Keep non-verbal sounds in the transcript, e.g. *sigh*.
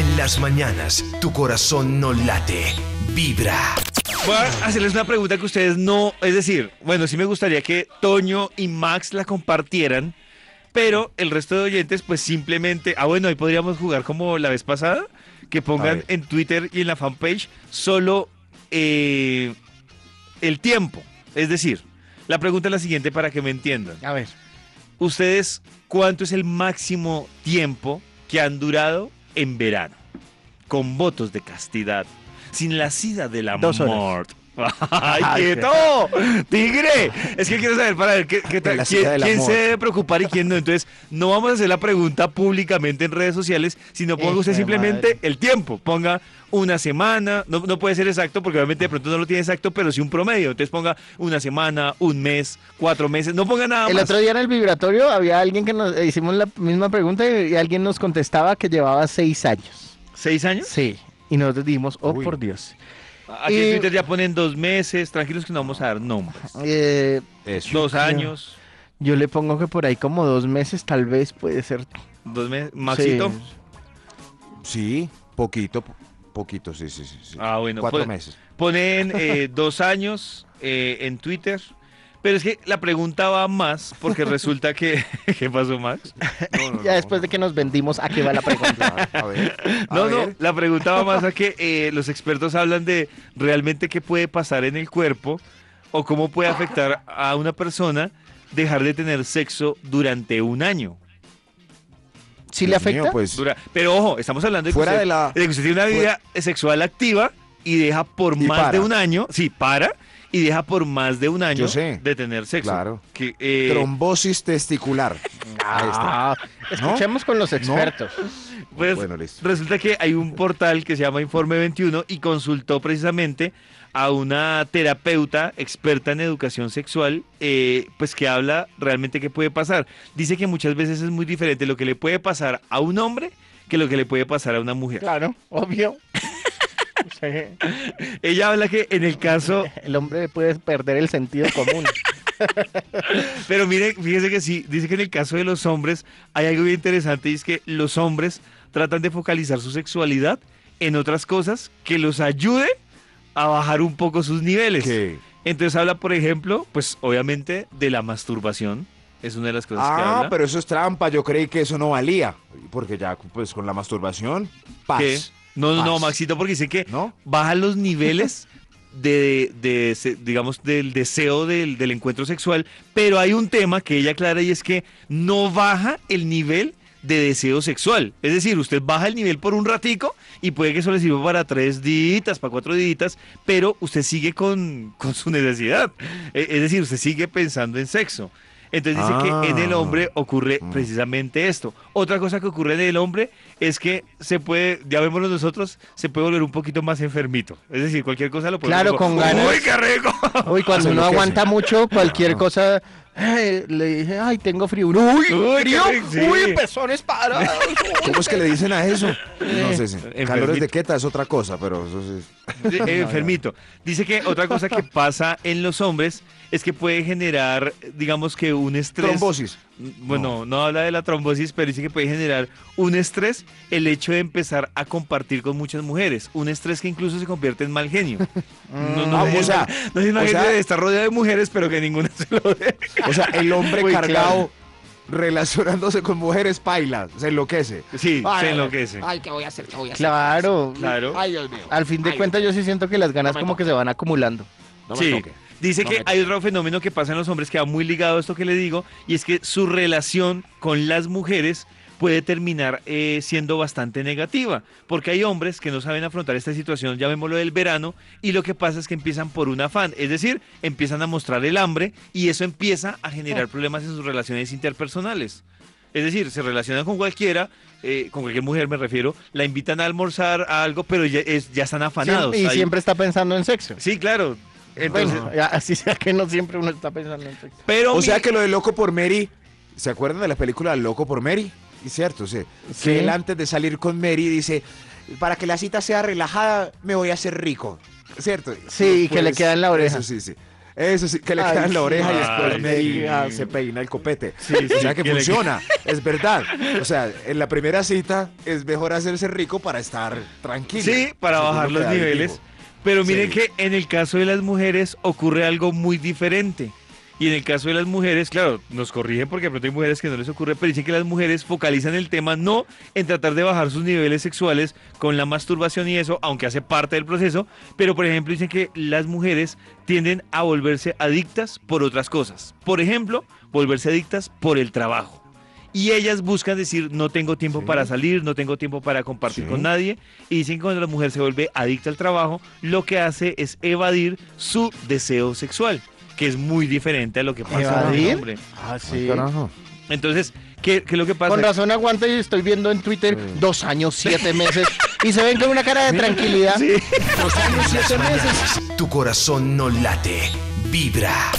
En las mañanas, tu corazón no late, vibra. Voy a hacerles una pregunta que ustedes no, es decir, bueno, sí me gustaría que Toño y Max la compartieran, pero el resto de oyentes pues simplemente, ah bueno, ahí podríamos jugar como la vez pasada, que pongan en Twitter y en la fanpage solo eh, el tiempo. Es decir, la pregunta es la siguiente para que me entiendan. A ver. ¿Ustedes cuánto es el máximo tiempo que han durado en verano? Con votos de castidad, sin la sida del amor. ¡Ay, quieto! *laughs* ¡Tigre! Es que quiero saber para ver qué, qué tal- quién, se debe preocupar y quién no. Entonces, no vamos a hacer la pregunta públicamente en redes sociales, sino ponga usted simplemente madre. el tiempo. Ponga una semana, no, no puede ser exacto porque obviamente de pronto no lo tiene exacto, pero sí un promedio. Entonces ponga una semana, un mes, cuatro meses, no ponga nada El más. otro día en el vibratorio había alguien que nos hicimos la misma pregunta y, y alguien nos contestaba que llevaba seis años. ¿Seis años? Sí. Y nosotros dijimos, oh Uy. por Dios. Aquí en Y- Twitter ya ponen dos meses, tranquilos que no vamos a dar nombres. *laughs* Eh, Eso. Dos años, yo le pongo que por ahí como dos meses tal vez puede ser. dos meses, Maxito. Sí. Sí, poquito, po- poquito, sí, sí, sí. sí. Ah, bueno, Cuatro pues- meses. Ponen eh, dos años eh, en Twitter. Pero es que la pregunta va más porque resulta que... *laughs* ¿Qué pasó, Max? No, no, *laughs* Ya no, después de que nos vendimos, ¿a qué va la pregunta? *laughs* A ver. a No, no, la pregunta va más a que eh, los expertos hablan de realmente qué puede pasar en el cuerpo o cómo puede afectar a una persona dejar de tener sexo durante un año. ¿Sí le mío, afecta? pues, Dura- Pero ojo, estamos hablando de que, fuera usted, de la... de que usted tiene una vida sexual activa y deja por Y más para. de un año, sí, para, y deja por más de un año de tener sexo. Claro. Que, eh, Trombosis testicular. Ahí está. Ah, escuchemos con los expertos. pues, Bueno, listo. resulta que hay un portal que se llama Informe 21 y consultó precisamente a una terapeuta experta en educación sexual, eh, pues que habla realmente qué puede pasar. Dice que muchas veces es muy diferente lo que le puede pasar a un hombre que lo que le puede pasar a una mujer. Claro, obvio. *laughs* Ella habla que en el caso *laughs* El hombre puede perder el sentido común. *laughs* Pero mire, fíjese que sí, dice que en el caso de los hombres hay algo bien interesante y es que los hombres tratan de focalizar su sexualidad en otras cosas que los ayude a bajar un poco sus niveles. ¿Qué? Entonces habla, por ejemplo, pues obviamente de la masturbación. Es una de las cosas que Ah, habla. pero eso es trampa. Yo creí que eso no valía. Porque ya, pues, con la masturbación, paz. ¿Qué? No, no, no. Maxito, porque dice que ¿No? baja los *laughs* niveles de, digamos, del deseo del, del encuentro sexual, pero hay un tema que ella aclara y es que no baja el nivel de deseo sexual. Es decir, usted baja el nivel por un ratico y puede que eso le sirva para tres días, para cuatro días, pero usted sigue con, con su necesidad. Eh, Es decir, usted sigue pensando en sexo. Entonces dice que en el Ah. hombre ocurre Mm. precisamente esto. Otra cosa que ocurre en el hombre es que se puede, ya vemos nosotros, se puede volver un poquito más enfermito. Es decir, cualquier cosa lo puede Claro, con como, ganas. ¡Uy, qué rico! *laughs* Uy, cuando uno aguanta mucho, cualquier Ah. cosa. eh, le dije, ay, tengo frío. Uy, Uy, qué frío. rico, sí. Uy, pezones parados. *laughs* ¿Cómo es que le dicen a eso? No sé. sí. Enfermito. Calores de queta es otra cosa, pero eso sí. Eh, *laughs* enfermito. Dice que otra cosa que pasa en los hombres es que puede generar, digamos que un estrés. Trombosis. Bueno, no. habla de la trombosis, pero dice que puede generar un estrés el hecho de empezar a compartir con muchas mujeres. Un estrés que incluso se convierte en mal genio. *laughs* No, no, Ah, o sea, no o imagina sea- de estar rodeado de mujeres, pero que ninguna se lo dé. O sea, el hombre cargado relacionándose con mujeres paila, se enloquece. Sí, Ay, se enloquece. Ay, ¿qué voy a hacer? ¿Qué voy a hacer? Claro. Claro. Ay, Dios mío. Al fin de cuentas, yo sí siento que las ganas No como que se van acumulando. no me sí, toque. Dice No que hay otro fenómeno que pasa en los hombres que va muy ligado a esto que le digo, y es que su relación con las mujeres puede terminar eh, siendo bastante negativa, porque hay hombres que no saben afrontar esta situación, llamémoslo del verano, y lo que pasa es que empiezan por un afán, es decir, empiezan a mostrar el hambre y eso empieza a generar problemas en sus relaciones interpersonales. Es decir, se relacionan con cualquiera, eh, con cualquier mujer me refiero, la invitan a almorzar a algo, pero ya, es- ya están afanados. Y siempre está pensando en sexo. Sí, claro. Entonces, Bueno, ya, así sea que no siempre uno está pensando en sexo. pero O mi- sea que lo de Loco por Mary, ¿se acuerdan de la película Loco por Mary? Es cierto, sí. Sí. Que él antes de salir con Mary dice, para que la cita sea relajada, me voy a hacer rico. ¿Cierto? Sí, y que le queda en la oreja. Eso sí, sí. Eso sí, que le Ay, queda en la oreja y sí. después Ay, media sí. se peina el copete. Sí, o sea sí, que le- funciona, es verdad. O sea, en la primera cita es mejor hacerse rico para estar tranquilo. Sí, para bajar lo los niveles. Pero miren Sí. que en el caso de las mujeres ocurre algo muy diferente. Y en el caso de las mujeres, claro, nos corrigen porque pronto hay mujeres que no les ocurre, pero dicen que las mujeres focalizan el tema no en tratar de bajar sus niveles sexuales con la masturbación y eso, aunque hace parte del proceso, pero por ejemplo dicen que las mujeres tienden a volverse adictas por otras cosas. Por ejemplo, volverse adictas por el trabajo. Y ellas buscan decir, no tengo tiempo Sí. para salir, no tengo tiempo para compartir Sí. con nadie. Y dicen que cuando la mujer se vuelve adicta al trabajo, lo que hace es evadir su deseo sexual, que es muy diferente a lo que pasa con el hombre. Ah, sí. Entonces, ¿qué, qué es lo que pasa? Con razón aguanta y estoy viendo en Twitter Sí. dos años, siete meses. y se ven con una cara de tranquilidad. Dos años, siete meses. Tu corazón no late. Vibra.